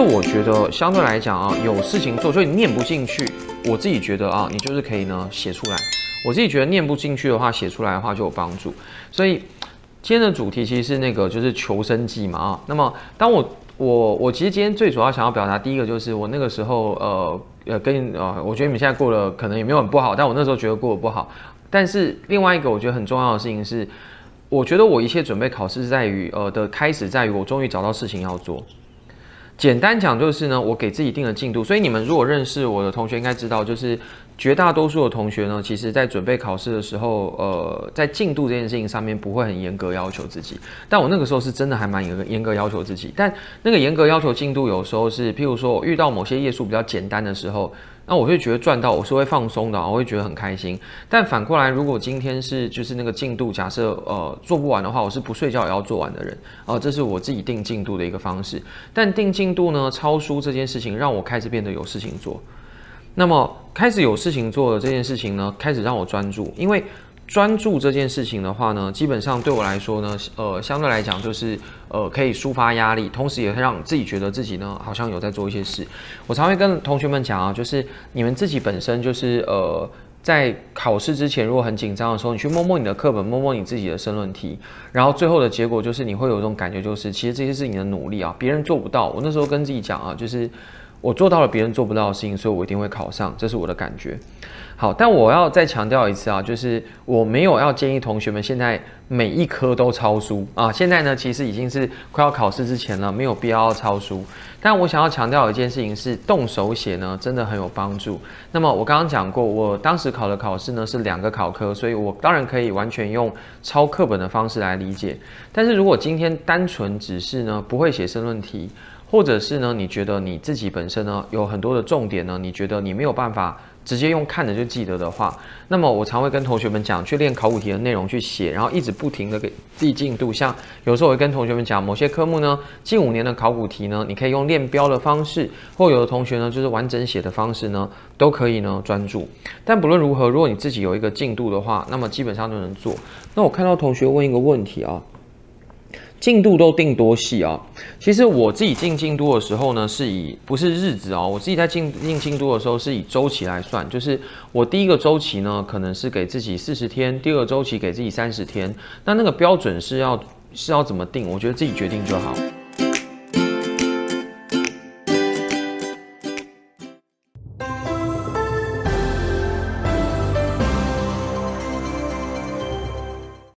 我觉得相对来讲啊，有事情做，所以念不进去，我自己觉得啊，你就是可以呢写出来。我自己觉得念不进去的话，写出来的话就有帮助。所以今天的主题其实是那个就是求生记嘛啊。那么当我我我其实今天最主要想要表达第一个就是我那个时候呃呃跟呃，我觉得你们现在过得可能也没有很不好，但我那时候觉得过得不好。但是另外一个我觉得很重要的事情是，我觉得我一切准备考试在于呃的开始在于我终于找到事情要做。简单讲就是呢，我给自己定了进度。所以你们如果认识我的同学应该知道，就是绝大多数的同学呢，其实在准备考试的时候，呃，在进度这件事情上面不会很严格要求自己。但我那个时候是真的还蛮严格严格要求自己。但那个严格要求进度有时候是，譬如说我遇到某些页数比较简单的时候。那我会觉得赚到，我是会放松的，我会觉得很开心。但反过来，如果今天是就是那个进度，假设呃做不完的话，我是不睡觉也要做完的人啊，这是我自己定进度的一个方式。但定进度呢，超书这件事情让我开始变得有事情做。那么开始有事情做的这件事情呢，开始让我专注，因为。专注这件事情的话呢，基本上对我来说呢，呃，相对来讲就是呃可以抒发压力，同时也会让自己觉得自己呢好像有在做一些事。我常会跟同学们讲啊，就是你们自己本身就是呃在考试之前如果很紧张的时候，你去摸摸你的课本，摸摸你自己的申论题，然后最后的结果就是你会有一种感觉，就是其实这些是你的努力啊，别人做不到。我那时候跟自己讲啊，就是我做到了别人做不到的事情，所以我一定会考上，这是我的感觉。好，但我要再强调一次啊，就是我没有要建议同学们现在每一科都抄书啊。现在呢，其实已经是快要考试之前了，没有必要抄书。但我想要强调一件事情是，动手写呢，真的很有帮助。那么我刚刚讲过，我当时考的考试呢是两个考科，所以我当然可以完全用抄课本的方式来理解。但是如果今天单纯只是呢不会写申论题，或者是呢你觉得你自己本身呢有很多的重点呢，你觉得你没有办法。直接用看的就记得的话，那么我常会跟同学们讲，去练考古题的内容去写，然后一直不停的给递进度。像有时候我会跟同学们讲，某些科目呢，近五年的考古题呢，你可以用练标的方式，或有的同学呢，就是完整写的方式呢，都可以呢专注。但不论如何，如果你自己有一个进度的话，那么基本上都能做。那我看到同学问一个问题啊。进度都定多细啊？其实我自己进进度的时候呢，是以不是日子哦，我自己在进进进度的时候是以周期来算，就是我第一个周期呢，可能是给自己四十天，第二个周期给自己三十天，那那个标准是要是要怎么定？我觉得自己决定就好。